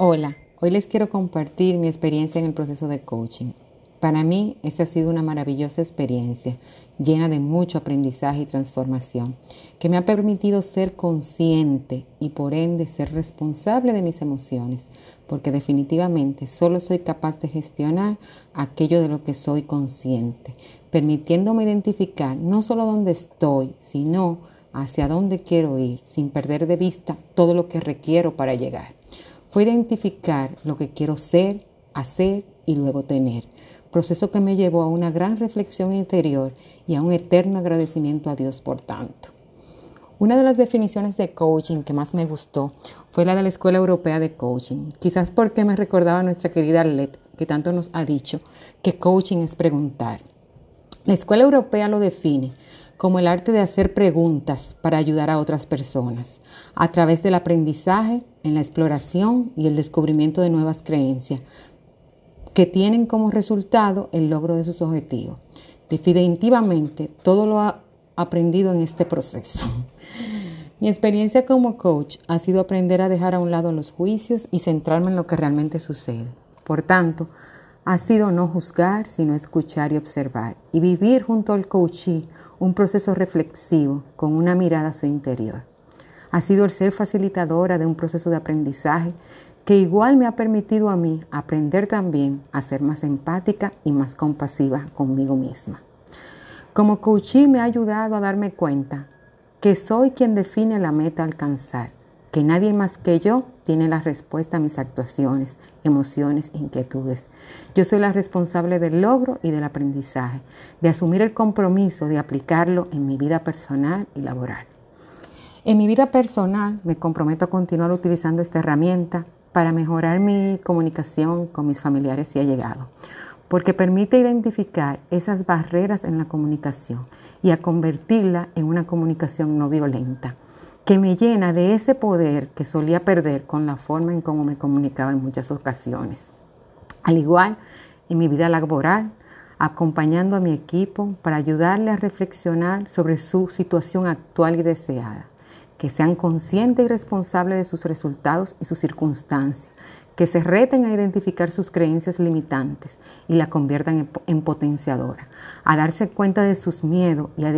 Hola, hoy les quiero compartir mi experiencia en el proceso de coaching. Para mí, esta ha sido una maravillosa experiencia, llena de mucho aprendizaje y transformación, que me ha permitido ser consciente y por ende ser responsable de mis emociones, porque definitivamente solo soy capaz de gestionar aquello de lo que soy consciente, permitiéndome identificar no solo dónde estoy, sino hacia dónde quiero ir, sin perder de vista todo lo que requiero para llegar identificar lo que quiero ser, hacer y luego tener. Proceso que me llevó a una gran reflexión interior y a un eterno agradecimiento a Dios por tanto. Una de las definiciones de coaching que más me gustó fue la de la Escuela Europea de Coaching, quizás porque me recordaba a nuestra querida Arlette, que tanto nos ha dicho que coaching es preguntar. La Escuela Europea lo define como el arte de hacer preguntas para ayudar a otras personas, a través del aprendizaje, en la exploración y el descubrimiento de nuevas creencias, que tienen como resultado el logro de sus objetivos. Definitivamente, todo lo ha aprendido en este proceso. Mi experiencia como coach ha sido aprender a dejar a un lado los juicios y centrarme en lo que realmente sucede. Por tanto, ha sido no juzgar, sino escuchar y observar y vivir junto al coachee un proceso reflexivo con una mirada a su interior. Ha sido el ser facilitadora de un proceso de aprendizaje que igual me ha permitido a mí aprender también a ser más empática y más compasiva conmigo misma. Como coachee me ha ayudado a darme cuenta que soy quien define la meta a alcanzar que nadie más que yo tiene la respuesta a mis actuaciones, emociones, inquietudes. Yo soy la responsable del logro y del aprendizaje, de asumir el compromiso de aplicarlo en mi vida personal y laboral. En mi vida personal me comprometo a continuar utilizando esta herramienta para mejorar mi comunicación con mis familiares si ha llegado, porque permite identificar esas barreras en la comunicación y a convertirla en una comunicación no violenta que me llena de ese poder que solía perder con la forma en cómo me comunicaba en muchas ocasiones. Al igual, en mi vida laboral, acompañando a mi equipo para ayudarle a reflexionar sobre su situación actual y deseada, que sean conscientes y responsables de sus resultados y sus circunstancias, que se reten a identificar sus creencias limitantes y la conviertan en, potenciadora, a darse cuenta de sus miedos y a,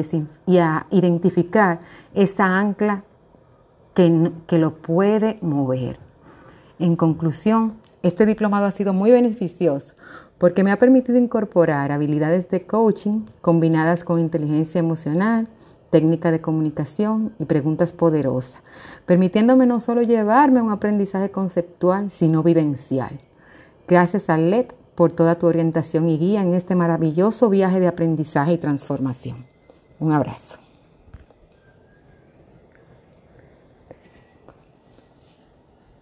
y a identificar esa ancla que, lo puede mover. En conclusión, este diplomado ha sido muy beneficioso porque me ha permitido incorporar habilidades de coaching combinadas con inteligencia emocional, técnica de comunicación y preguntas poderosas, permitiéndome no solo llevarme a un aprendizaje conceptual, sino vivencial. Gracias a LED por toda tu orientación y guía en este maravilloso viaje de aprendizaje y transformación. Un abrazo.